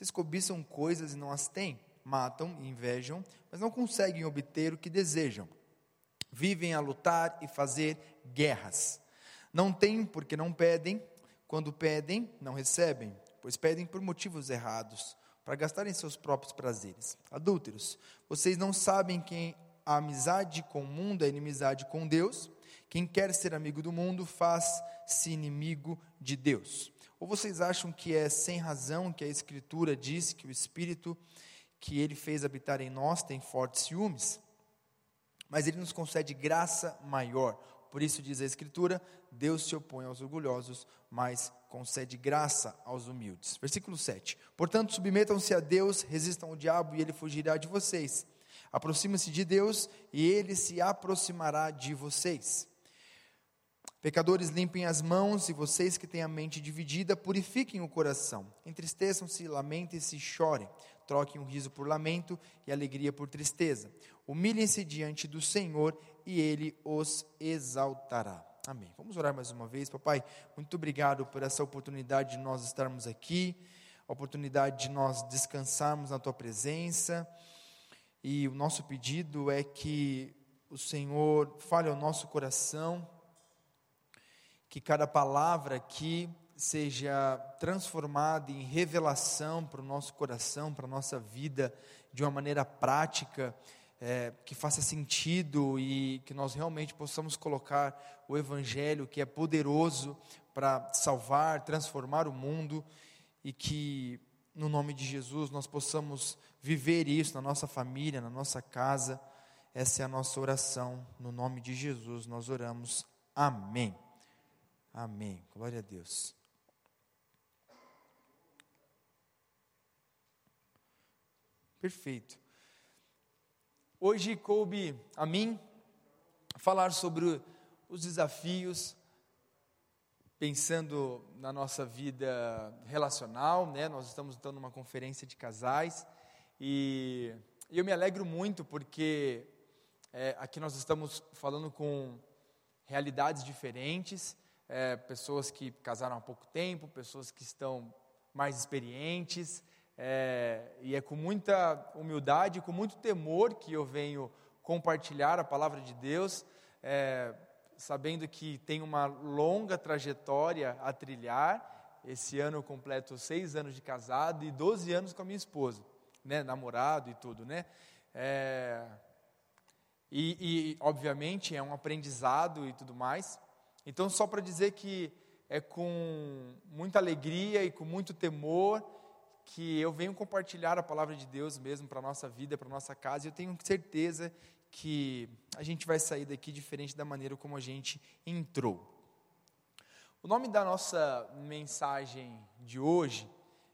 Vocês cobiçam coisas e não as têm, matam e invejam, mas não conseguem obter o que desejam. Vivem a lutar e fazer guerras. Não têm porque não pedem, quando pedem, não recebem, pois pedem por motivos errados, para gastarem seus próprios prazeres. Adúlteros, vocês não sabem que a amizade com o mundo é inimizade com Deus? Quem quer ser amigo do mundo faz-se inimigo de Deus. Ou vocês acham que é sem razão que a Escritura diz que o Espírito que ele fez habitar em nós tem fortes ciúmes? Mas ele nos concede graça maior. Por isso diz a Escritura: Deus se opõe aos orgulhosos, mas concede graça aos humildes. Versículo 7. Portanto, submetam-se a Deus, resistam ao diabo e ele fugirá de vocês. Aproximem-se de Deus e ele se aproximará de vocês. Pecadores, limpem as mãos, e vocês que têm a mente dividida, purifiquem o coração. Entristeçam-se, lamentem-se e chorem. Troquem o riso por lamento e alegria por tristeza. Humilhem-se diante do Senhor e Ele os exaltará. Amém. Vamos orar mais uma vez. Papai, muito obrigado por essa oportunidade de nós estarmos aqui, a oportunidade de nós descansarmos na Tua presença. E o nosso pedido é que o Senhor fale ao nosso coração que cada palavra aqui seja transformada em revelação para o nosso coração, para a nossa vida, de uma maneira prática, é, que faça sentido e que nós realmente possamos colocar o Evangelho, que é poderoso para salvar, transformar o mundo, e que, no nome de Jesus, nós possamos viver isso na nossa família, na nossa casa. Essa é a nossa oração. No nome de Jesus, nós oramos. Amém. Amém. Glória a Deus. Perfeito. Hoje coube a mim falar sobre os desafios, pensando na nossa vida relacional, né? Nós estamos estando numa conferência de casais e eu me alegro muito porque é, aqui nós estamos falando com realidades diferentes é, pessoas que casaram há pouco tempo, pessoas que estão mais experientes, é, e é com muita humildade, com muito temor que eu venho compartilhar a palavra de Deus, é, sabendo que tem uma longa trajetória a trilhar. Esse ano eu completo seis anos de casado e 12 anos com a minha esposa, né, namorado e tudo, né? É, e, e, obviamente, é um aprendizado e tudo mais. Então, só para dizer que é com muita alegria e com muito temor que eu venho compartilhar a palavra de Deus mesmo para a nossa vida, para a nossa casa, e eu tenho certeza que a gente vai sair daqui diferente da maneira como a gente entrou. O nome da nossa mensagem de hoje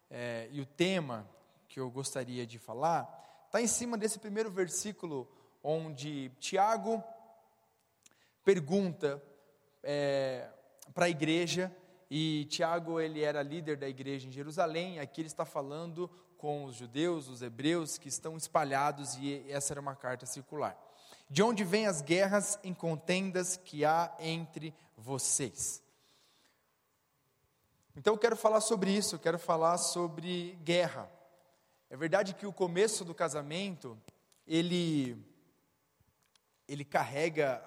é, e o tema que eu gostaria de falar está em cima desse primeiro versículo, onde Tiago pergunta é, para a igreja, e Tiago ele era líder da igreja em Jerusalém, aqui ele está falando com os judeus, os hebreus que estão espalhados, e essa era uma carta circular. De onde vêm as guerras em contendas que há entre vocês? Então eu quero falar sobre isso, eu quero falar sobre guerra. É verdade que o começo do casamento, ele, ele carrega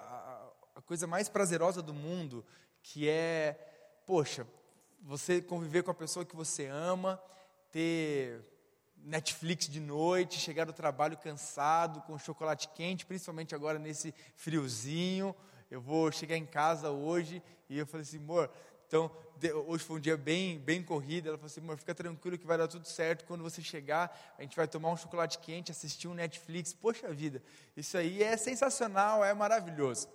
a coisa mais prazerosa do mundo, que é, poxa, você conviver com a pessoa que você ama, ter Netflix de noite, chegar do trabalho cansado, com chocolate quente, principalmente agora nesse friozinho. Eu vou chegar em casa hoje e eu falei assim, amor, então hoje foi um dia bem, bem corrido. Ela falou assim, amor, fica tranquilo que vai dar tudo certo. Quando você chegar, a gente vai tomar um chocolate quente, assistir um Netflix. Poxa vida, isso aí é sensacional, é maravilhoso.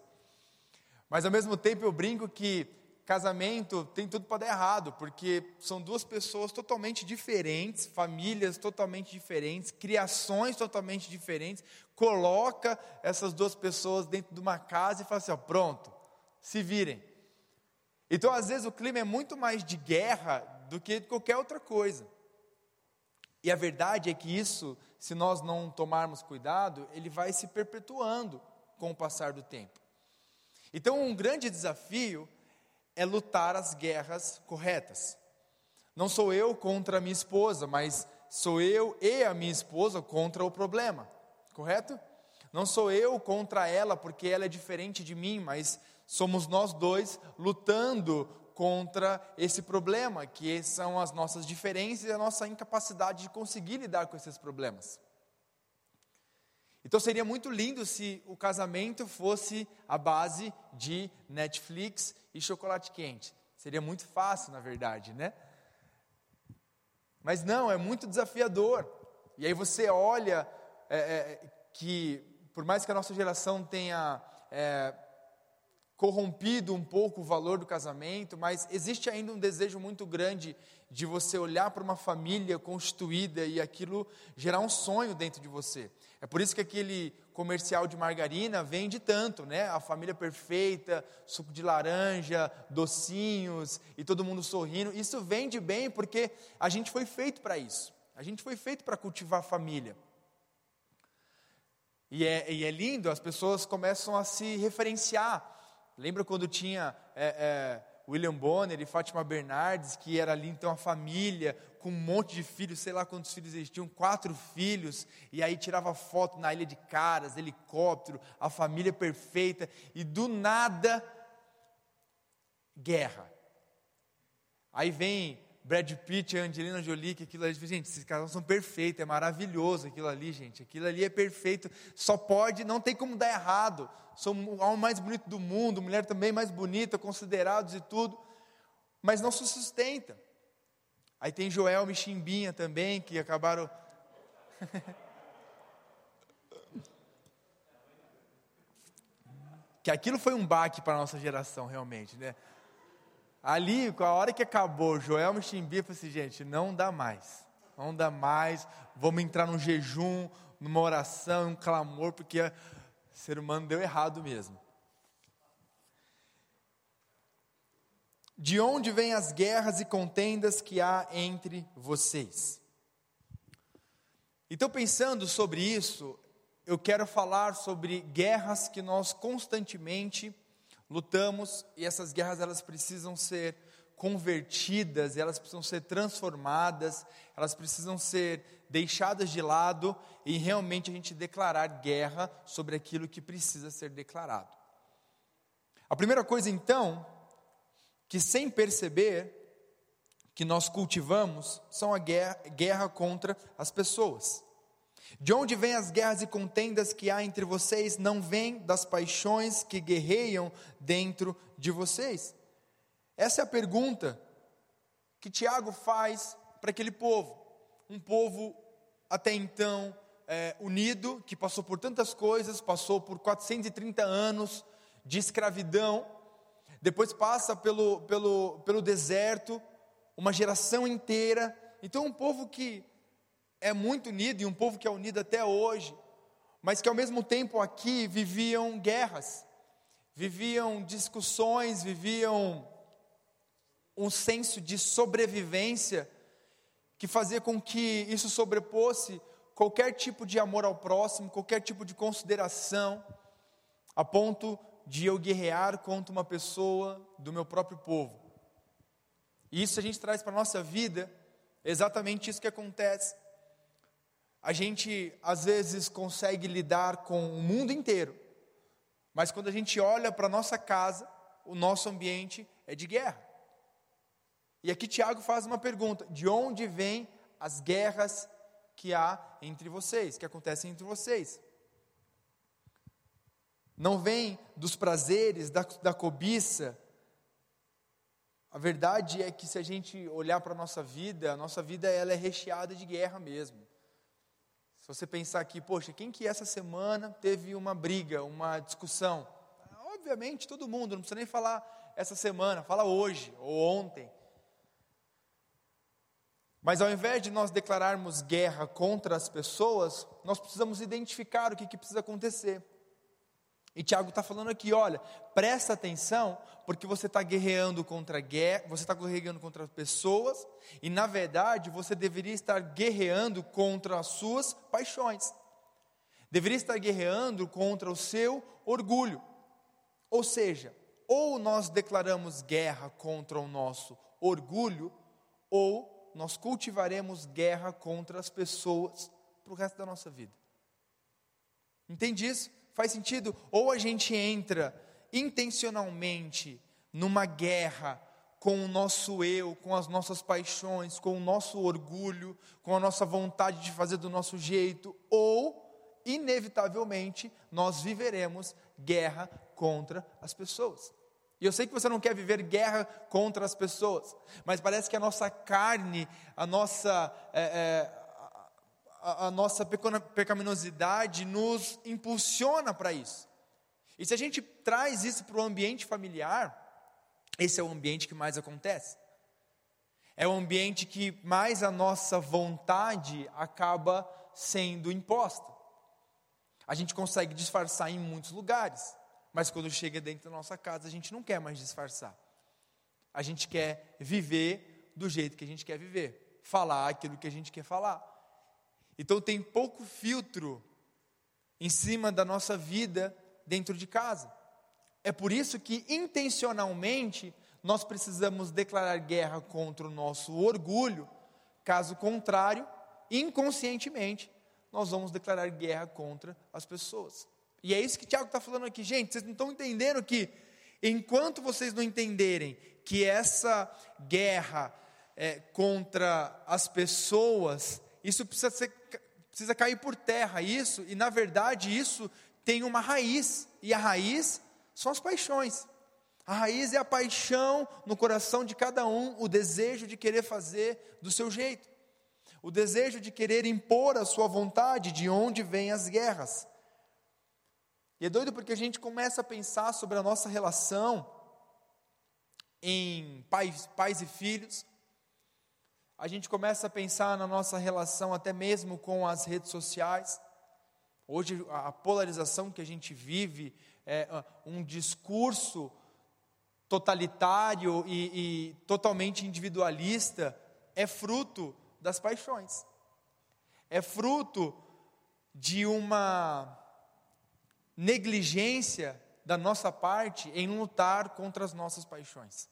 Mas ao mesmo tempo eu brinco que casamento tem tudo para dar errado, porque são duas pessoas totalmente diferentes, famílias totalmente diferentes, criações totalmente diferentes. Coloca essas duas pessoas dentro de uma casa e fala assim: ó, pronto, se virem. Então, às vezes, o clima é muito mais de guerra do que de qualquer outra coisa. E a verdade é que isso, se nós não tomarmos cuidado, ele vai se perpetuando com o passar do tempo. Então, um grande desafio é lutar as guerras corretas. Não sou eu contra minha esposa, mas sou eu e a minha esposa contra o problema, correto? Não sou eu contra ela porque ela é diferente de mim, mas somos nós dois lutando contra esse problema, que são as nossas diferenças e a nossa incapacidade de conseguir lidar com esses problemas. Então seria muito lindo se o casamento fosse a base de Netflix e chocolate quente. Seria muito fácil, na verdade, né? Mas não, é muito desafiador. E aí você olha é, é, que, por mais que a nossa geração tenha é, corrompido um pouco o valor do casamento, mas existe ainda um desejo muito grande de você olhar para uma família constituída e aquilo gerar um sonho dentro de você. É por isso que aquele comercial de margarina vende tanto, né? A família perfeita, suco de laranja, docinhos e todo mundo sorrindo. Isso vende bem porque a gente foi feito para isso. A gente foi feito para cultivar a família. E é, e é lindo, as pessoas começam a se referenciar Lembra quando tinha é, é, William Bonner e Fátima Bernardes, que era ali então a família, com um monte de filhos, sei lá quantos filhos eles tinham, quatro filhos, e aí tirava foto na Ilha de Caras, helicóptero, a família perfeita, e do nada, guerra. Aí vem Brad Pitt e Angelina Jolie, que aquilo ali, gente, esses casais são perfeitos, é maravilhoso aquilo ali, gente, aquilo ali é perfeito, só pode, não tem como dar errado, sou o homem mais bonito do mundo, mulher também mais bonita, considerados e tudo, mas não se sustenta. Aí tem Joel e Chimbinha também, que acabaram... que aquilo foi um baque para a nossa geração, realmente, né? Ali, com a hora que acabou, Joel eu falei assim, gente, não dá mais. Não dá mais. Vamos entrar num jejum, numa oração, um clamor, porque o ser humano deu errado mesmo. De onde vêm as guerras e contendas que há entre vocês? Então, pensando sobre isso, eu quero falar sobre guerras que nós constantemente lutamos e essas guerras elas precisam ser convertidas, elas precisam ser transformadas, elas precisam ser deixadas de lado e realmente a gente declarar guerra sobre aquilo que precisa ser declarado. A primeira coisa então, que sem perceber que nós cultivamos, são a guerra, guerra contra as pessoas. De onde vêm as guerras e contendas que há entre vocês? Não vêm das paixões que guerreiam dentro de vocês? Essa é a pergunta que Tiago faz para aquele povo. Um povo até então é, unido, que passou por tantas coisas, passou por 430 anos de escravidão, depois passa pelo, pelo, pelo deserto, uma geração inteira. Então, um povo que é muito unido e um povo que é unido até hoje, mas que ao mesmo tempo aqui viviam guerras, viviam discussões, viviam um senso de sobrevivência que fazia com que isso sobrepôsse qualquer tipo de amor ao próximo, qualquer tipo de consideração, a ponto de eu guerrear contra uma pessoa do meu próprio povo. E isso a gente traz para a nossa vida, exatamente isso que acontece a gente às vezes consegue lidar com o mundo inteiro, mas quando a gente olha para a nossa casa, o nosso ambiente é de guerra. E aqui Tiago faz uma pergunta: de onde vêm as guerras que há entre vocês, que acontecem entre vocês? Não vem dos prazeres, da, da cobiça. A verdade é que se a gente olhar para a nossa vida, a nossa vida ela é recheada de guerra mesmo. Se você pensar aqui, poxa, quem que essa semana teve uma briga, uma discussão? Obviamente, todo mundo, não precisa nem falar essa semana, fala hoje ou ontem. Mas ao invés de nós declararmos guerra contra as pessoas, nós precisamos identificar o que, que precisa acontecer. E Tiago está falando aqui, olha, presta atenção, porque você está guerreando contra guerra, você está guerreando contra pessoas, e na verdade você deveria estar guerreando contra as suas paixões. Deveria estar guerreando contra o seu orgulho. Ou seja, ou nós declaramos guerra contra o nosso orgulho, ou nós cultivaremos guerra contra as pessoas para o resto da nossa vida. Entende isso? Faz sentido? Ou a gente entra intencionalmente numa guerra com o nosso eu, com as nossas paixões, com o nosso orgulho, com a nossa vontade de fazer do nosso jeito, ou, inevitavelmente, nós viveremos guerra contra as pessoas. E eu sei que você não quer viver guerra contra as pessoas, mas parece que a nossa carne, a nossa, é, é, a, nossa pecaminosidade nos impulsiona para isso. E se a gente traz isso para o ambiente familiar, esse é o ambiente que mais acontece. É o ambiente que mais a nossa vontade acaba sendo imposta. A gente consegue disfarçar em muitos lugares, mas quando chega dentro da nossa casa, a gente não quer mais disfarçar. A gente quer viver do jeito que a gente quer viver, falar aquilo que a gente quer falar. Então tem pouco filtro em cima da nossa vida dentro de casa. É por isso que intencionalmente nós precisamos declarar guerra contra o nosso orgulho, caso contrário, inconscientemente, nós vamos declarar guerra contra as pessoas. E é isso que Tiago está falando aqui, gente. Vocês não estão entendendo que, enquanto vocês não entenderem que essa guerra é, contra as pessoas, isso precisa, ser, precisa cair por terra, isso, e na verdade isso tem uma raiz, e a raiz são as paixões. A raiz é a paixão no coração de cada um, o desejo de querer fazer do seu jeito, o desejo de querer impor a sua vontade, de onde vêm as guerras. E é doido porque a gente começa a pensar sobre a nossa relação em pais, pais e filhos, a gente começa a pensar na nossa relação até mesmo com as redes sociais. Hoje, a polarização que a gente vive, é, um discurso totalitário e, e totalmente individualista, é fruto das paixões, é fruto de uma negligência da nossa parte em lutar contra as nossas paixões.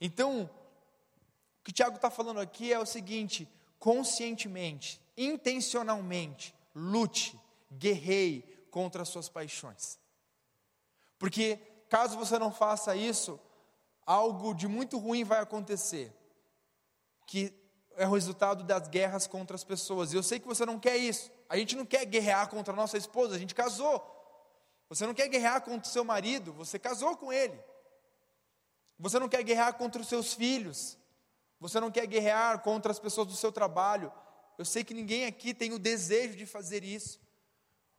Então, que Tiago está falando aqui é o seguinte: conscientemente, intencionalmente, lute, guerreie contra as suas paixões. Porque caso você não faça isso, algo de muito ruim vai acontecer, que é o resultado das guerras contra as pessoas. E eu sei que você não quer isso. A gente não quer guerrear contra a nossa esposa, a gente casou. Você não quer guerrear contra o seu marido, você casou com ele. Você não quer guerrear contra os seus filhos. Você não quer guerrear contra as pessoas do seu trabalho. Eu sei que ninguém aqui tem o desejo de fazer isso,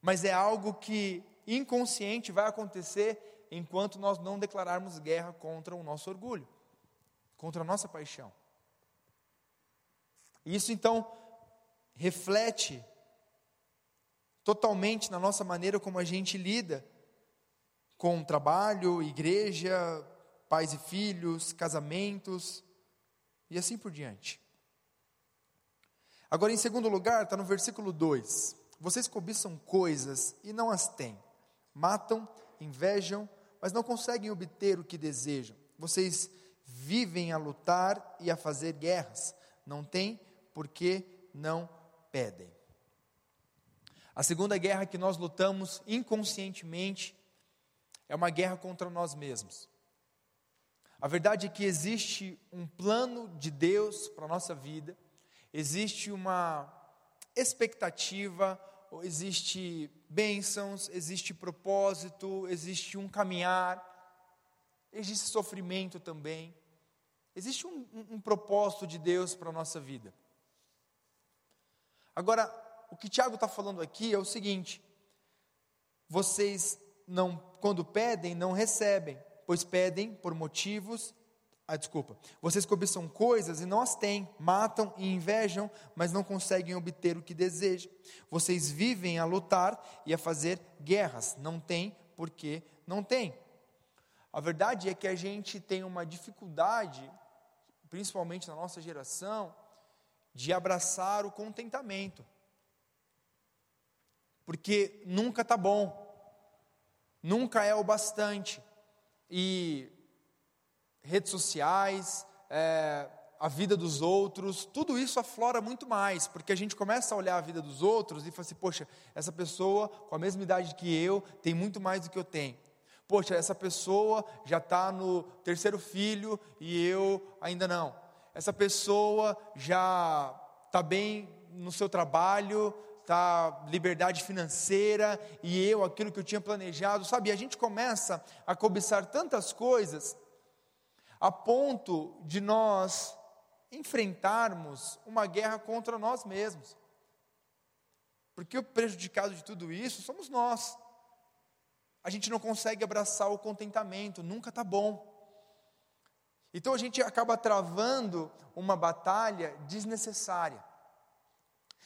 mas é algo que inconsciente vai acontecer enquanto nós não declararmos guerra contra o nosso orgulho, contra a nossa paixão. Isso então reflete totalmente na nossa maneira como a gente lida com trabalho, igreja, pais e filhos, casamentos e assim por diante. Agora, em segundo lugar, está no versículo 2: Vocês cobiçam coisas e não as têm, matam, invejam, mas não conseguem obter o que desejam. Vocês vivem a lutar e a fazer guerras, não têm porque não pedem. A segunda guerra que nós lutamos inconscientemente é uma guerra contra nós mesmos. A verdade é que existe um plano de Deus para a nossa vida, existe uma expectativa, existe bênçãos, existe propósito, existe um caminhar, existe sofrimento também, existe um, um, um propósito de Deus para a nossa vida. Agora, o que Tiago está falando aqui é o seguinte: vocês não, quando pedem, não recebem, pois pedem por motivos. Ah, desculpa. Vocês cobiçam coisas e não as têm, matam e invejam, mas não conseguem obter o que desejam. Vocês vivem a lutar e a fazer guerras, não têm porque não têm. A verdade é que a gente tem uma dificuldade, principalmente na nossa geração, de abraçar o contentamento. Porque nunca está bom, nunca é o bastante e redes sociais, é, a vida dos outros, tudo isso aflora muito mais, porque a gente começa a olhar a vida dos outros e fala assim: poxa, essa pessoa com a mesma idade que eu tem muito mais do que eu tenho. Poxa, essa pessoa já está no terceiro filho e eu ainda não. Essa pessoa já está bem no seu trabalho, está liberdade financeira e eu aquilo que eu tinha planejado, sabe? A gente começa a cobiçar tantas coisas a ponto de nós enfrentarmos uma guerra contra nós mesmos. Porque o prejudicado de tudo isso somos nós. A gente não consegue abraçar o contentamento, nunca está bom. Então a gente acaba travando uma batalha desnecessária.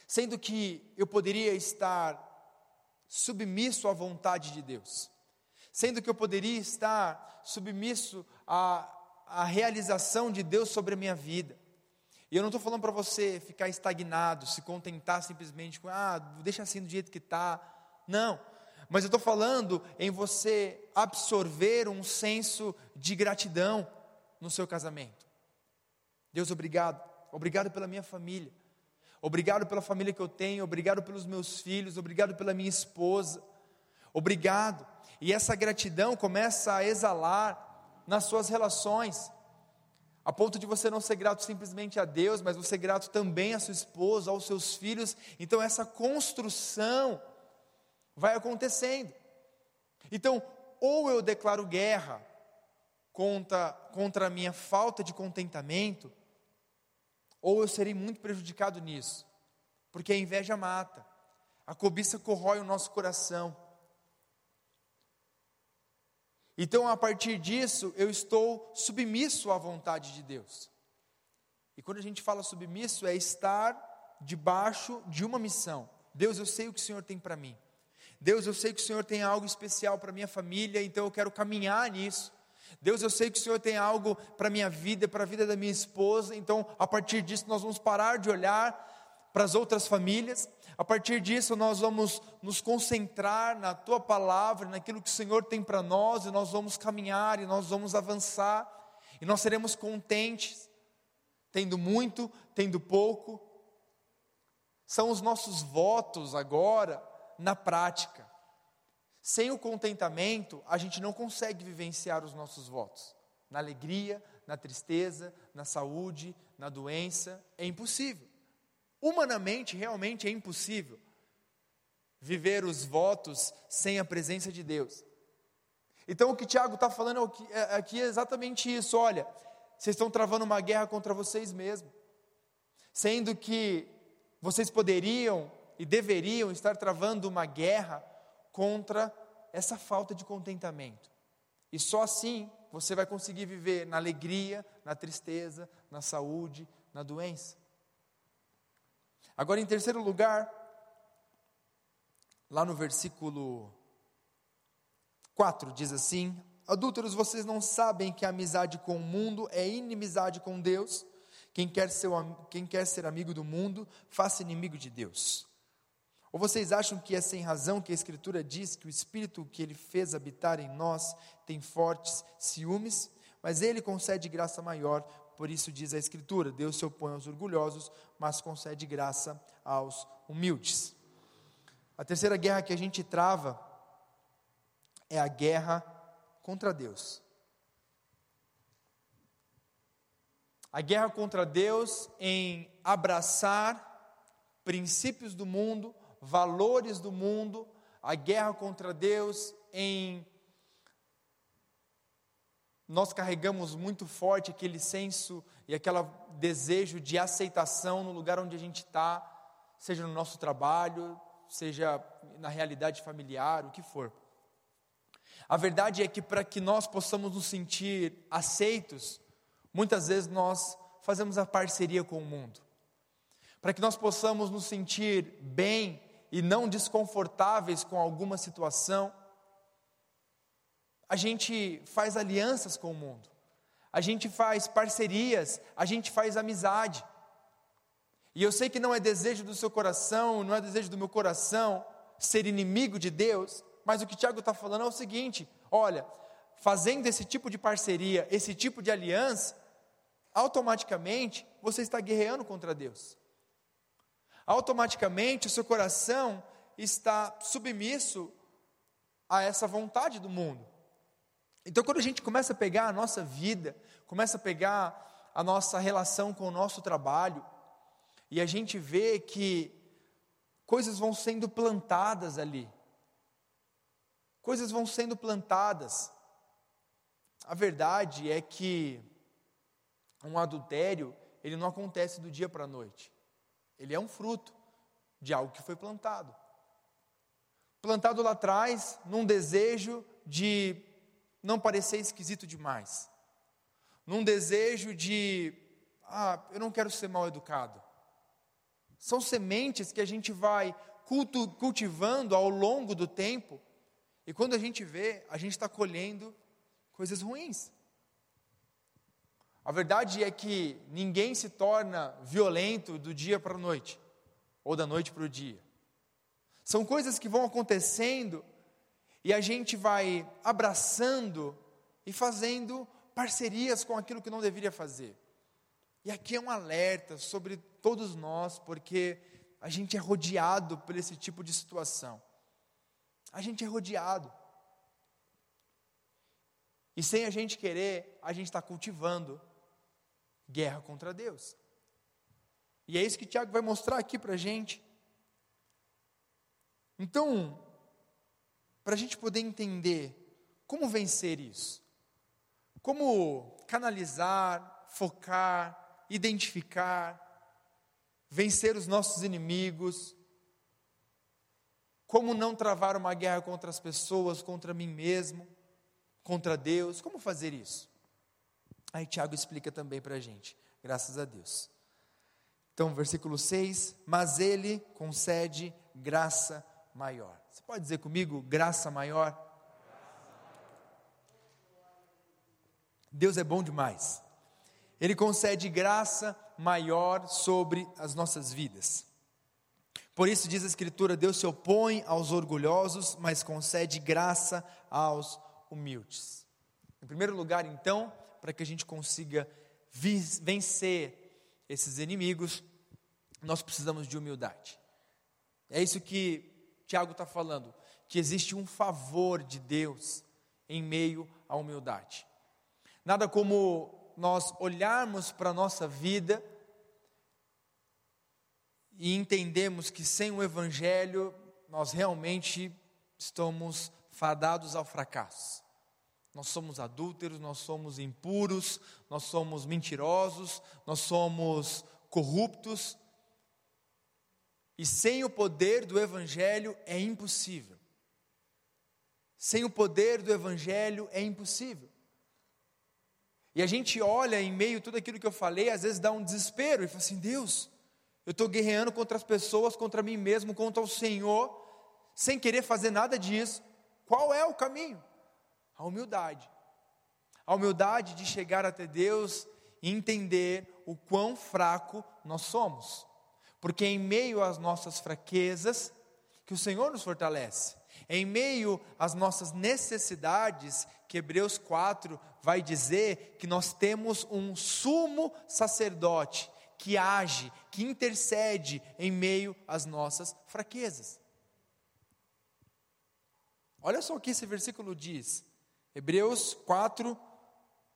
Sendo que eu poderia estar submisso à vontade de Deus. Sendo que eu poderia estar submisso à, à realização de Deus sobre a minha vida. E eu não estou falando para você ficar estagnado, se contentar simplesmente com, ah, deixa assim do jeito que está. Não. Mas eu estou falando em você absorver um senso de gratidão no seu casamento. Deus, obrigado. Obrigado pela minha família. Obrigado pela família que eu tenho. Obrigado pelos meus filhos. Obrigado pela minha esposa. Obrigado. E essa gratidão começa a exalar nas suas relações a ponto de você não ser grato simplesmente a Deus, mas você ser grato também à sua esposa, aos seus filhos. Então essa construção vai acontecendo. Então, ou eu declaro guerra contra, contra a minha falta de contentamento, ou eu serei muito prejudicado nisso, porque a inveja mata, a cobiça corrói o nosso coração. Então, a partir disso, eu estou submisso à vontade de Deus. E quando a gente fala submisso, é estar debaixo de uma missão. Deus, eu sei o que o Senhor tem para mim. Deus, eu sei que o Senhor tem algo especial para minha família, então eu quero caminhar nisso. Deus, eu sei que o Senhor tem algo para minha vida, para a vida da minha esposa, então a partir disso nós vamos parar de olhar para as outras famílias a partir disso, nós vamos nos concentrar na tua palavra, naquilo que o Senhor tem para nós, e nós vamos caminhar, e nós vamos avançar, e nós seremos contentes, tendo muito, tendo pouco. São os nossos votos agora na prática. Sem o contentamento, a gente não consegue vivenciar os nossos votos. Na alegria, na tristeza, na saúde, na doença, é impossível. Humanamente, realmente é impossível viver os votos sem a presença de Deus. Então, o que Tiago está falando é aqui é exatamente isso: olha, vocês estão travando uma guerra contra vocês mesmos, sendo que vocês poderiam e deveriam estar travando uma guerra contra essa falta de contentamento. E só assim você vai conseguir viver na alegria, na tristeza, na saúde, na doença. Agora, em terceiro lugar, lá no versículo 4 diz assim: Adúlteros, vocês não sabem que a amizade com o mundo é inimizade com Deus? Quem quer, quem quer ser amigo do mundo, faça inimigo de Deus. Ou vocês acham que é sem razão que a Escritura diz que o Espírito que Ele fez habitar em nós tem fortes ciúmes? Mas Ele concede graça maior, por isso diz a Escritura: Deus se opõe aos orgulhosos, mas concede graça aos humildes. A terceira guerra que a gente trava é a guerra contra Deus. A guerra contra Deus em abraçar princípios do mundo, valores do mundo, a guerra contra Deus em nós carregamos muito forte aquele senso e aquele desejo de aceitação no lugar onde a gente está, seja no nosso trabalho, seja na realidade familiar, o que for. A verdade é que para que nós possamos nos sentir aceitos, muitas vezes nós fazemos a parceria com o mundo. Para que nós possamos nos sentir bem e não desconfortáveis com alguma situação, a gente faz alianças com o mundo, a gente faz parcerias, a gente faz amizade. E eu sei que não é desejo do seu coração, não é desejo do meu coração ser inimigo de Deus, mas o que Tiago está falando é o seguinte: olha, fazendo esse tipo de parceria, esse tipo de aliança, automaticamente você está guerreando contra Deus. Automaticamente o seu coração está submisso a essa vontade do mundo. Então, quando a gente começa a pegar a nossa vida, começa a pegar a nossa relação com o nosso trabalho, e a gente vê que coisas vão sendo plantadas ali, coisas vão sendo plantadas. A verdade é que um adultério, ele não acontece do dia para a noite. Ele é um fruto de algo que foi plantado. Plantado lá atrás, num desejo de não parecer esquisito demais. Num desejo de, ah, eu não quero ser mal educado. São sementes que a gente vai cultu, cultivando ao longo do tempo, e quando a gente vê, a gente está colhendo coisas ruins. A verdade é que ninguém se torna violento do dia para a noite, ou da noite para o dia. São coisas que vão acontecendo e a gente vai abraçando e fazendo parcerias com aquilo que não deveria fazer. E aqui é um alerta sobre todos nós, porque a gente é rodeado por esse tipo de situação. A gente é rodeado. E sem a gente querer, a gente está cultivando guerra contra Deus. E é isso que Tiago vai mostrar aqui para a gente. Então, para a gente poder entender como vencer isso, como canalizar, focar, identificar, vencer os nossos inimigos, como não travar uma guerra contra as pessoas, contra mim mesmo, contra Deus, como fazer isso? Aí Tiago explica também para a gente, graças a Deus. Então, versículo 6: Mas ele concede graça maior. Você pode dizer comigo, graça maior? Deus é bom demais. Ele concede graça maior sobre as nossas vidas. Por isso diz a Escritura: Deus se opõe aos orgulhosos, mas concede graça aos humildes. Em primeiro lugar, então, para que a gente consiga vencer esses inimigos, nós precisamos de humildade. É isso que Tiago está falando que existe um favor de Deus em meio à humildade. Nada como nós olharmos para a nossa vida e entendemos que sem o Evangelho nós realmente estamos fadados ao fracasso. Nós somos adúlteros, nós somos impuros, nós somos mentirosos, nós somos corruptos, e sem o poder do Evangelho é impossível. Sem o poder do Evangelho é impossível. E a gente olha em meio a tudo aquilo que eu falei, às vezes dá um desespero e fala assim: Deus, eu estou guerreando contra as pessoas, contra mim mesmo, contra o Senhor, sem querer fazer nada disso. Qual é o caminho? A humildade. A humildade de chegar até Deus e entender o quão fraco nós somos porque é em meio às nossas fraquezas que o Senhor nos fortalece. É em meio às nossas necessidades que Hebreus 4 vai dizer que nós temos um sumo sacerdote que age, que intercede em meio às nossas fraquezas. Olha só o que esse versículo diz. Hebreus 4,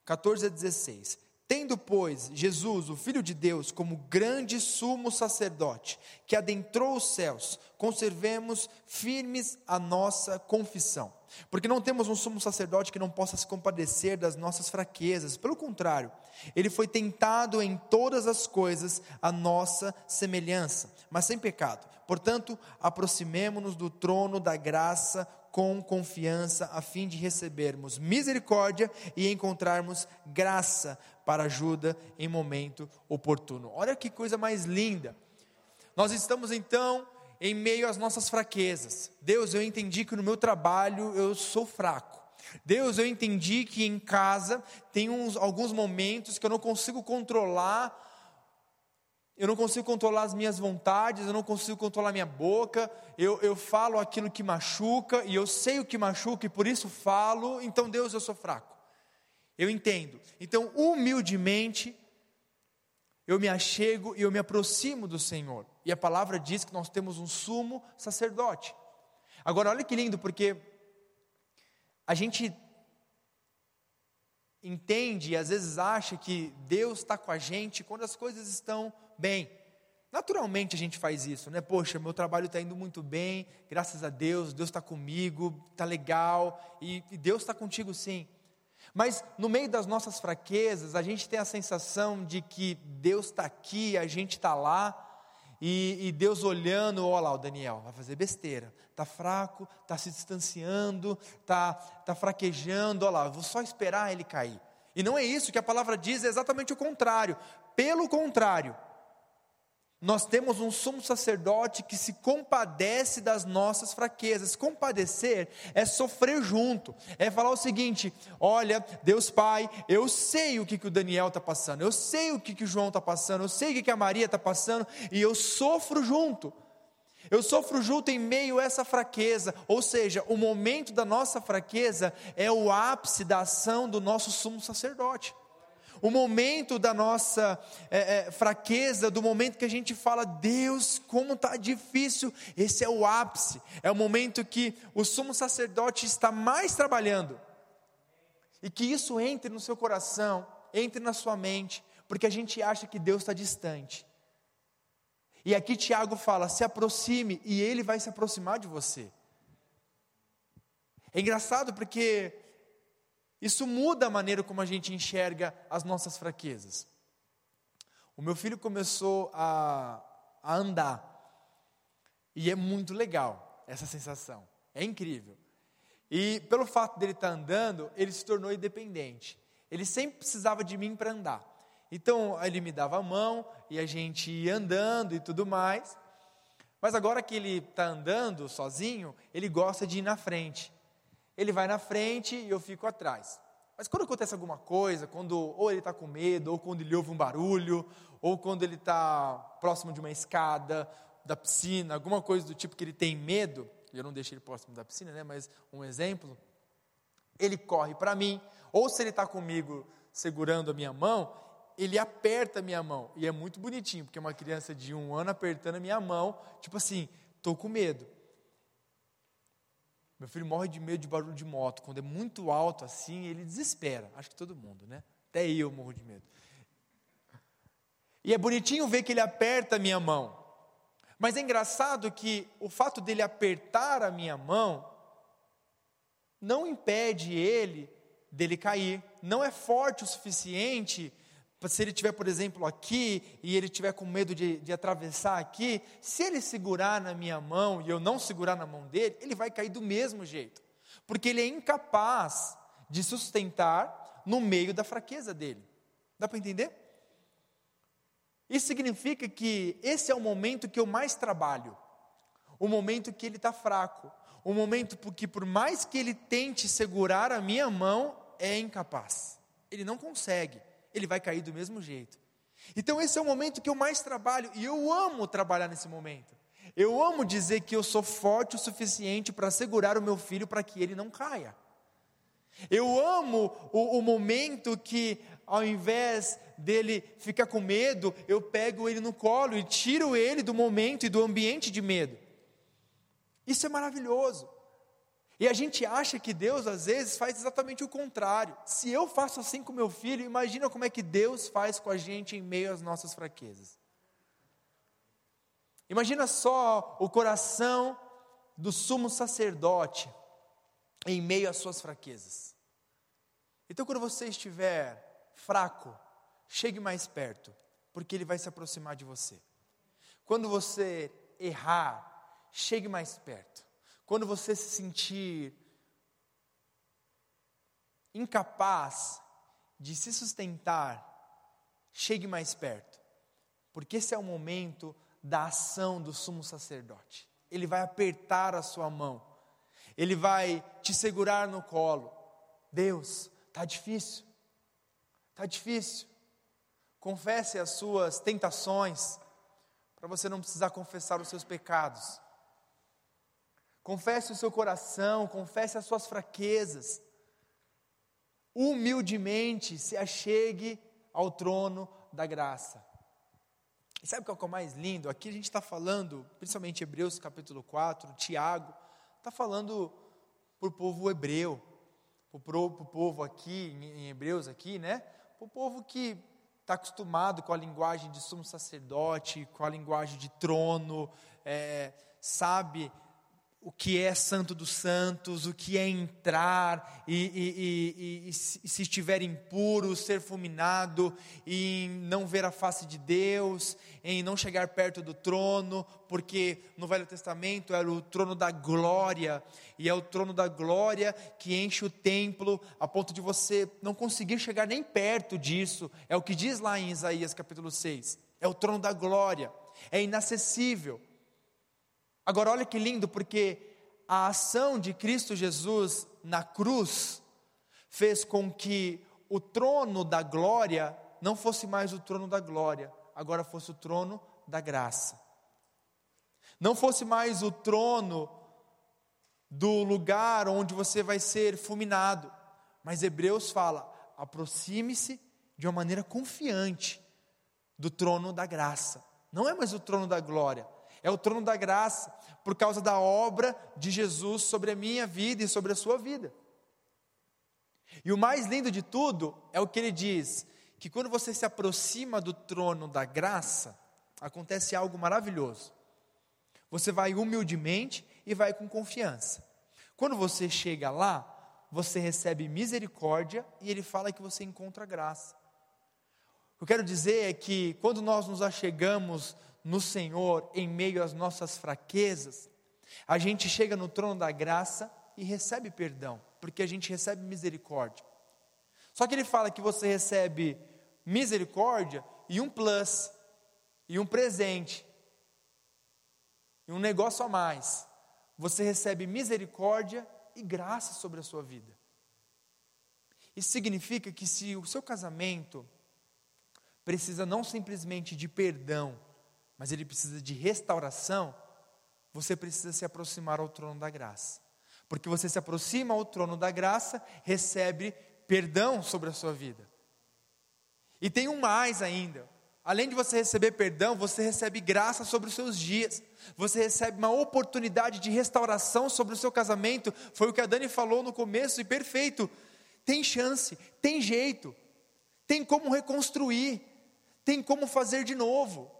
14 a 16. Tendo, pois, Jesus, o Filho de Deus, como grande sumo sacerdote, que adentrou os céus, conservemos firmes a nossa confissão. Porque não temos um sumo sacerdote que não possa se compadecer das nossas fraquezas, pelo contrário, ele foi tentado em todas as coisas a nossa semelhança, mas sem pecado. Portanto, aproximemo-nos do trono da graça com confiança, a fim de recebermos misericórdia e encontrarmos graça para ajuda em momento oportuno. Olha que coisa mais linda. Nós estamos então em meio às nossas fraquezas. Deus, eu entendi que no meu trabalho eu sou fraco. Deus, eu entendi que em casa tem uns, alguns momentos que eu não consigo controlar, eu não consigo controlar as minhas vontades, eu não consigo controlar minha boca, eu, eu falo aquilo que machuca, e eu sei o que machuca e por isso falo, então Deus, eu sou fraco. Eu entendo. Então, humildemente, eu me achego e eu me aproximo do Senhor. E a palavra diz que nós temos um sumo sacerdote. Agora, olha que lindo, porque a gente entende e às vezes acha que Deus está com a gente quando as coisas estão bem. Naturalmente a gente faz isso, né? Poxa, meu trabalho está indo muito bem, graças a Deus, Deus está comigo, está legal, e, e Deus está contigo sim. Mas no meio das nossas fraquezas, a gente tem a sensação de que Deus está aqui, a gente está lá, e, e, Deus olhando, olha lá, o Daniel vai fazer besteira, está fraco, está se distanciando, está tá fraquejando, olha lá, vou só esperar ele cair. E não é isso que a palavra diz, é exatamente o contrário. Pelo contrário, nós temos um sumo sacerdote que se compadece das nossas fraquezas. Compadecer é sofrer junto, é falar o seguinte: olha, Deus Pai, eu sei o que, que o Daniel está passando, eu sei o que, que o João está passando, eu sei o que, que a Maria está passando, e eu sofro junto. Eu sofro junto em meio a essa fraqueza, ou seja, o momento da nossa fraqueza é o ápice da ação do nosso sumo sacerdote o momento da nossa é, é, fraqueza, do momento que a gente fala, Deus, como está difícil, esse é o ápice, é o momento que o sumo sacerdote está mais trabalhando, e que isso entre no seu coração, entre na sua mente, porque a gente acha que Deus está distante. E aqui Tiago fala: se aproxime, e ele vai se aproximar de você. É engraçado porque isso muda a maneira como a gente enxerga as nossas fraquezas. O meu filho começou a, a andar, e é muito legal essa sensação, é incrível. E pelo fato dele estar andando, ele se tornou independente. Ele sempre precisava de mim para andar. Então ele me dava a mão e a gente ia andando e tudo mais. Mas agora que ele está andando sozinho, ele gosta de ir na frente ele vai na frente e eu fico atrás. Mas quando acontece alguma coisa, quando ou ele está com medo, ou quando ele ouve um barulho, ou quando ele está próximo de uma escada, da piscina, alguma coisa do tipo que ele tem medo, eu não deixo ele próximo da piscina, né? Mas um exemplo, ele corre para mim, ou se ele está comigo segurando a minha mão, ele aperta a minha mão. E é muito bonitinho, porque é uma criança de um ano apertando a minha mão, tipo assim, estou com medo. Meu filho morre de medo de barulho de moto. Quando é muito alto assim, ele desespera. Acho que todo mundo, né? Até eu morro de medo. E é bonitinho ver que ele aperta a minha mão. Mas é engraçado que o fato dele apertar a minha mão não impede ele dele cair. Não é forte o suficiente se ele estiver, por exemplo, aqui e ele estiver com medo de, de, atravessar aqui, se ele segurar na minha mão e eu não segurar na mão dele, ele vai cair do mesmo jeito, porque ele é incapaz de sustentar no meio da fraqueza dele. Dá para entender? Isso significa que esse é o momento que eu mais trabalho, o momento que ele está fraco, o momento que, por mais que ele tente segurar a minha mão, é incapaz, ele não consegue ele vai cair do mesmo jeito. Então, esse é o momento que eu mais trabalho, e eu amo trabalhar nesse momento. Eu amo dizer que eu sou forte o suficiente para segurar o meu filho para que ele não caia. Eu amo o, o, momento que, ao invés dele ficar com medo, eu pego ele no colo e tiro ele do momento e do ambiente de medo. Isso é maravilhoso. E a gente acha que Deus às vezes faz exatamente o contrário. Se eu faço assim com meu filho, imagina como é que Deus faz com a gente em meio às nossas fraquezas. Imagina só o coração do sumo sacerdote em meio às suas fraquezas. Então, quando você estiver fraco, chegue mais perto, porque ele vai se aproximar de você. Quando você errar, chegue mais perto quando você se sentir incapaz de se sustentar, chegue mais perto, porque esse é o momento da ação do sumo sacerdote. Ele vai apertar a sua mão, ele vai te segurar no colo. Deus, está difícil, está difícil. Confesse as suas tentações, para você não precisar confessar os seus pecados. Confesse o seu coração, confesse as suas fraquezas. Humildemente se achegue ao trono da graça. E sabe qual é o mais lindo? Aqui a gente está falando, principalmente Hebreus capítulo 4, Tiago, está falando para o povo hebreu, para o povo aqui, em Hebreus aqui, né? Para o povo que está acostumado com a linguagem de sumo sacerdote, com a linguagem de trono, é, sabe o que é santo dos santos, o que é entrar e, e, e, e, se estiver impuro, ser fulminado, e não ver a face de Deus, em não chegar perto do trono, porque no Velho Testamento era o trono da glória, e é o trono da glória que enche o templo, a ponto de você não conseguir chegar nem perto disso, é o que diz lá em Isaías capítulo 6, é o trono da glória, é inacessível. Agora, olha que lindo, porque a ação de Cristo Jesus na cruz fez com que o trono da glória não fosse mais o trono da glória, agora fosse o trono da graça. Não fosse mais o trono do lugar onde você vai ser fulminado, mas Hebreus fala: aproxime-se de uma maneira confiante do trono da graça. Não é mais o trono da glória, é o trono da graça, por causa da obra de Jesus sobre a minha vida e sobre a sua vida. E o mais lindo de tudo é o que ele diz: que quando você se aproxima do trono da graça, acontece algo maravilhoso. Você vai humildemente e vai com confiança. Quando você chega lá, você recebe misericórdia e ele fala que você encontra graça. O que eu quero dizer é que quando nós nos achegamos no Senhor em meio às nossas fraquezas, a gente chega no trono da graça e recebe perdão, porque a gente recebe misericórdia. Só que ele fala que você recebe misericórdia e um plus, e um presente, e um negócio a mais. Você recebe misericórdia e graça sobre a sua vida. Isso significa que se o seu casamento precisa não simplesmente de perdão, mas ele precisa de restauração, você precisa se aproximar ao trono da graça. Porque você se aproxima ao trono da graça, recebe perdão sobre a sua vida. E tem um mais ainda. Além de você receber perdão, você recebe graça sobre os seus dias. Você recebe uma oportunidade de restauração sobre o seu casamento. Foi o que a Dani falou no começo e perfeito. Tem chance, tem jeito. Tem como reconstruir, tem como fazer de novo.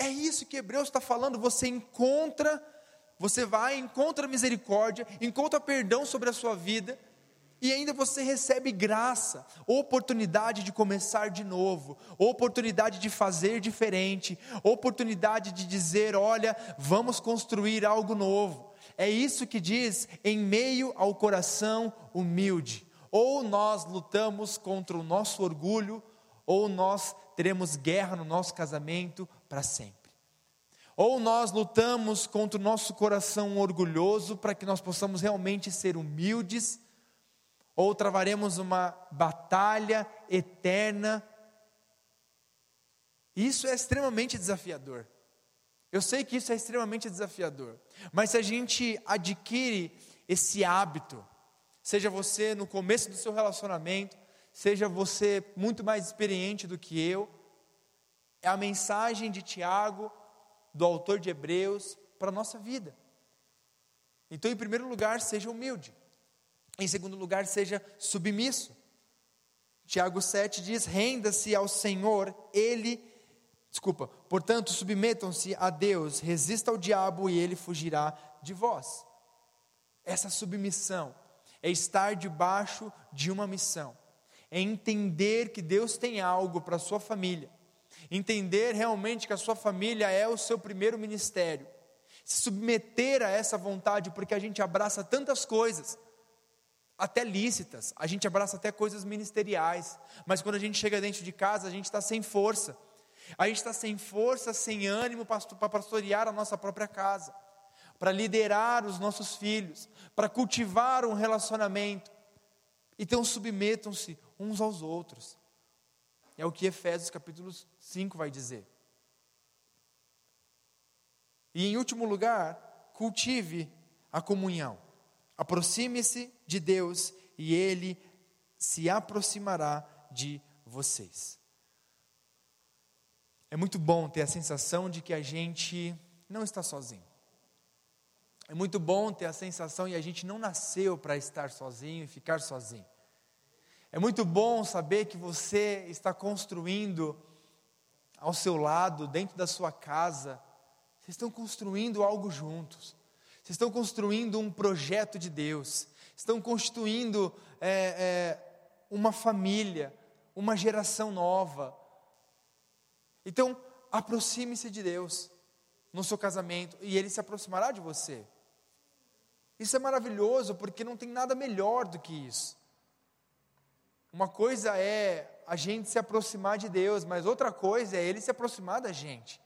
É isso que Hebreus está falando. Você encontra, você vai, encontra misericórdia, encontra perdão sobre a sua vida, e ainda você recebe graça, oportunidade de começar de novo, oportunidade de fazer diferente, oportunidade de dizer: olha, vamos construir algo novo. É isso que diz em meio ao coração humilde. Ou nós lutamos contra o nosso orgulho, ou nós teremos guerra no nosso casamento para sempre. Ou nós lutamos contra o nosso coração orgulhoso para que nós possamos realmente ser humildes, ou travaremos uma batalha eterna. Isso é extremamente desafiador. Eu sei que isso é extremamente desafiador, mas se a gente adquire esse hábito, seja você no começo do seu relacionamento, seja você muito mais experiente do que eu, é a mensagem de Tiago, do autor de Hebreus, para a nossa vida. Então, em primeiro lugar, seja humilde. Em segundo lugar, seja submisso. Tiago 7 diz: renda-se ao Senhor, Ele, desculpa, portanto, submetam-se a Deus, resista ao diabo e ele fugirá de vós. Essa submissão é estar debaixo de uma missão, é entender que Deus tem algo para a sua família entender realmente que a sua família é o seu primeiro ministério, se submeter a essa vontade, porque a gente abraça tantas coisas, até lícitas, a gente abraça até coisas ministeriais, mas quando a gente chega dentro de casa, a gente está sem força, a gente está sem força, sem ânimo para pastorear a nossa própria casa, para liderar os nossos filhos, para cultivar um relacionamento. Então submetam-se uns aos outros. É o que Efésios capítulo 5 vai dizer. E em último lugar, cultive a comunhão. Aproxime-se de Deus e Ele se aproximará de vocês. É muito bom ter a sensação de que a gente não está sozinho. É muito bom ter a sensação e a gente não nasceu para estar sozinho e ficar sozinho. É muito bom saber que você está construindo ao seu lado, dentro da sua casa, vocês estão construindo algo juntos. Vocês estão construindo um projeto de Deus. Estão constituindo é, é, uma família, uma geração nova. Então, aproxime-se de Deus no seu casamento e Ele se aproximará de você. Isso é maravilhoso porque não tem nada melhor do que isso. Uma coisa é a gente se aproximar de Deus, mas outra coisa é Ele se aproximar da gente.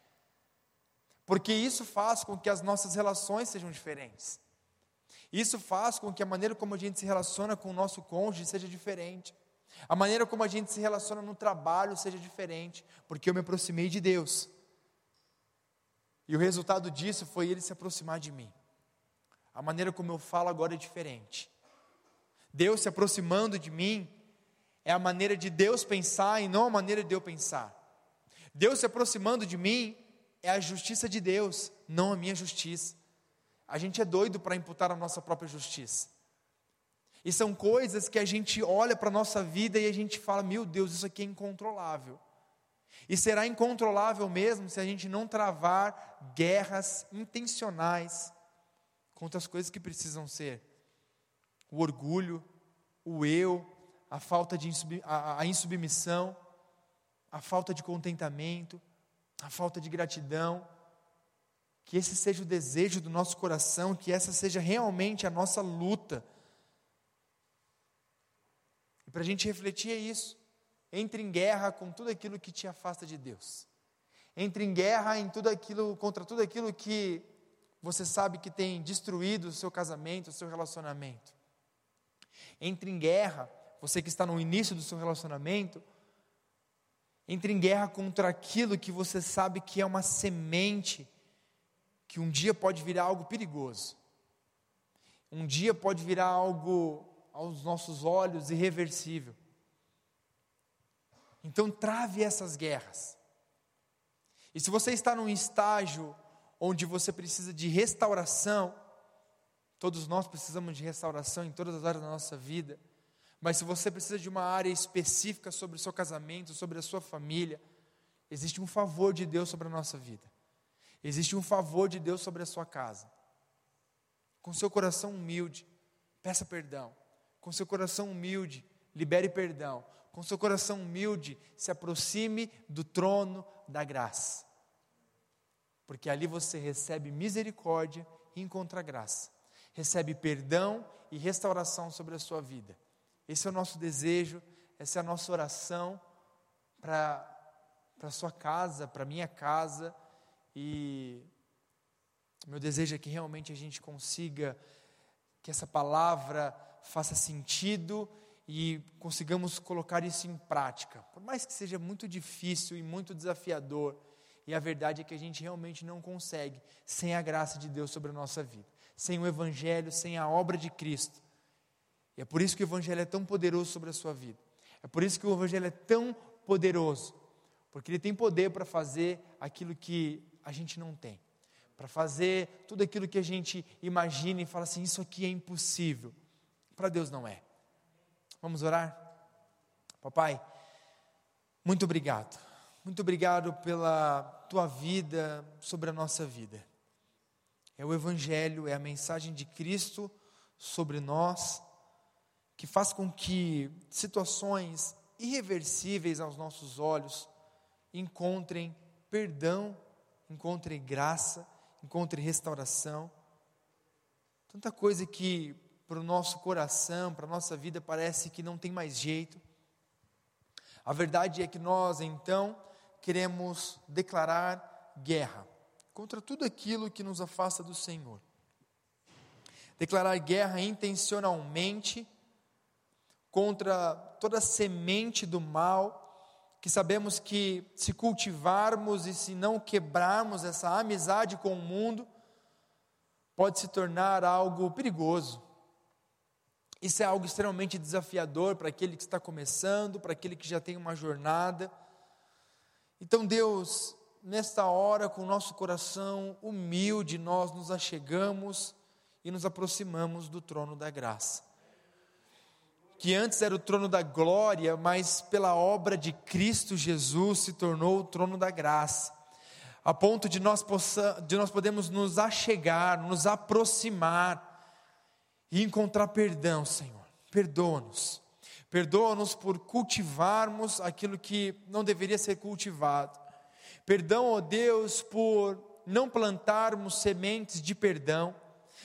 Porque isso faz com que as nossas relações sejam diferentes. Isso faz com que a maneira como a gente se relaciona com o nosso cônjuge seja diferente. A maneira como a gente se relaciona no trabalho seja diferente, porque eu me aproximei de Deus. E o resultado disso foi ele se aproximar de mim. A maneira como eu falo agora é diferente. Deus se aproximando de mim é a maneira de Deus pensar e não a maneira de eu pensar. Deus se aproximando de mim é a justiça de Deus, não a minha justiça. A gente é doido para imputar a nossa própria justiça. E são coisas que a gente olha para a nossa vida e a gente fala: meu Deus, isso aqui é incontrolável. E será incontrolável mesmo se a gente não travar guerras intencionais contra as coisas que precisam ser. O orgulho, o eu, a falta de a, a insubmissão, a falta de contentamento, a falta de gratidão. Que esse seja o desejo do nosso coração, que essa seja realmente a nossa luta para a gente refletir é isso. Entre em guerra com tudo aquilo que te afasta de Deus. Entre em guerra em tudo aquilo, contra tudo aquilo que você sabe que tem destruído o seu casamento, o seu relacionamento. Entre em guerra, você que está no início do seu relacionamento, entre em guerra contra aquilo que você sabe que é uma semente que um dia pode virar algo perigoso. Um dia pode virar algo aos nossos olhos irreversível. Então, trave essas guerras. E se você está num estágio onde você precisa de restauração, todos nós precisamos de restauração em todas as áreas da nossa vida, mas se você precisa de uma área específica sobre o seu casamento, sobre a sua família, existe um favor de Deus sobre a nossa vida. Existe um favor de Deus sobre a sua casa. Com seu coração humilde, peça perdão com seu coração humilde, libere perdão. Com seu coração humilde, se aproxime do trono da graça. Porque ali você recebe misericórdia e encontra graça. Recebe perdão e restauração sobre a sua vida. Esse é o nosso desejo, essa é a nossa oração para a sua casa, para a minha casa. E meu desejo é que realmente a gente consiga, que essa palavra faça sentido e consigamos colocar isso em prática. Por mais que seja muito difícil e muito desafiador, e a verdade é que a gente realmente não consegue sem a graça de Deus sobre a nossa vida, sem o Evangelho, sem a obra de Cristo. E é por isso que o Evangelho é tão poderoso sobre a sua vida. É por isso que o Evangelho é tão poderoso, porque ele tem poder para fazer aquilo que a gente não tem, para fazer tudo aquilo que a gente imagina e fala assim: isso aqui é impossível. Para Deus não é. Vamos orar? Papai, muito obrigado. Muito obrigado pela tua vida sobre a nossa vida. É o Evangelho, é a mensagem de Cristo sobre nós, que faz com que situações irreversíveis aos nossos olhos encontrem perdão, encontrem graça, encontrem restauração. Tanta coisa que para o nosso coração, para a nossa vida, parece que não tem mais jeito. A verdade é que nós, então, queremos declarar guerra contra tudo aquilo que nos afasta do Senhor. Declarar guerra intencionalmente contra toda semente do mal, que sabemos que se cultivarmos e se não quebrarmos essa amizade com o mundo, pode se tornar algo perigoso isso é algo extremamente desafiador para aquele que está começando, para aquele que já tem uma jornada. Então, Deus, nesta hora, com o nosso coração humilde, nós nos achegamos e nos aproximamos do trono da graça. Que antes era o trono da glória, mas pela obra de Cristo Jesus se tornou o trono da graça, a ponto de nós, possa, de nós podemos nos achegar, nos aproximar e encontrar perdão, Senhor. Perdoa-nos. Perdoa-nos por cultivarmos aquilo que não deveria ser cultivado. Perdão, ó Deus, por não plantarmos sementes de perdão,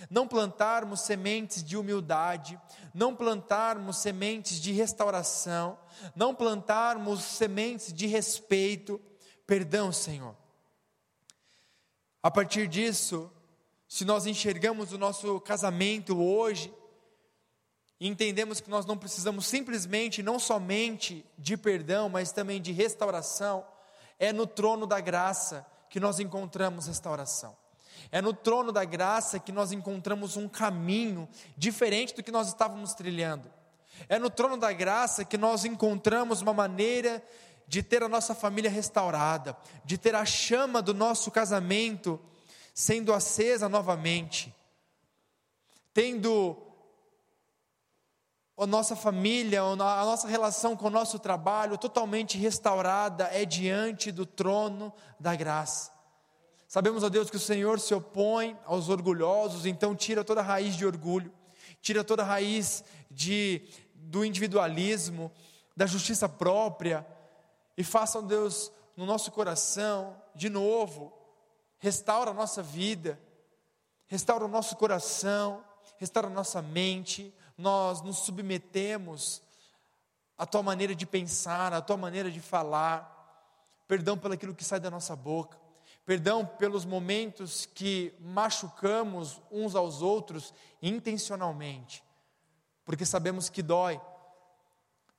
não plantarmos sementes de humildade, não plantarmos sementes de restauração, não plantarmos sementes de respeito. Perdão, Senhor. A partir disso, se nós enxergamos o nosso casamento hoje, e entendemos que nós não precisamos simplesmente, não somente de perdão, mas também de restauração, é no trono da graça que nós encontramos restauração. É no trono da graça que nós encontramos um caminho diferente do que nós estávamos trilhando. É no trono da graça que nós encontramos uma maneira de ter a nossa família restaurada, de ter a chama do nosso casamento sendo acesa novamente, tendo a nossa família, a nossa relação com o nosso trabalho totalmente restaurada, é diante do trono da graça. Sabemos, ó Deus, que o Senhor se opõe aos orgulhosos, então tira toda a raiz de orgulho, tira toda a raiz de, do individualismo, da justiça própria, e faça, ó Deus, no nosso coração, de novo, restaura a nossa vida, restaura o nosso coração, restaura a nossa mente, nós nos submetemos à tua maneira de pensar, à tua maneira de falar, perdão pelo aquilo que sai da nossa boca, perdão pelos momentos que machucamos uns aos outros intencionalmente, porque sabemos que dói.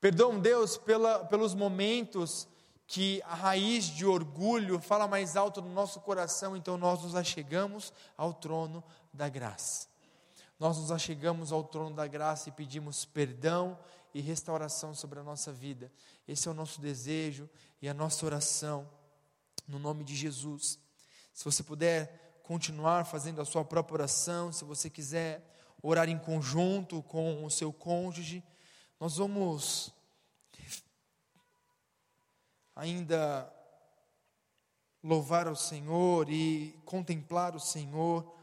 Perdão, Deus, pela, pelos momentos que a raiz de orgulho fala mais alto no nosso coração, então nós nos achegamos ao trono da graça. Nós nos achegamos ao trono da graça e pedimos perdão e restauração sobre a nossa vida. Esse é o nosso desejo e a nossa oração, no nome de Jesus. Se você puder continuar fazendo a sua própria oração, se você quiser orar em conjunto com o seu cônjuge, nós vamos ainda louvar ao Senhor e contemplar o Senhor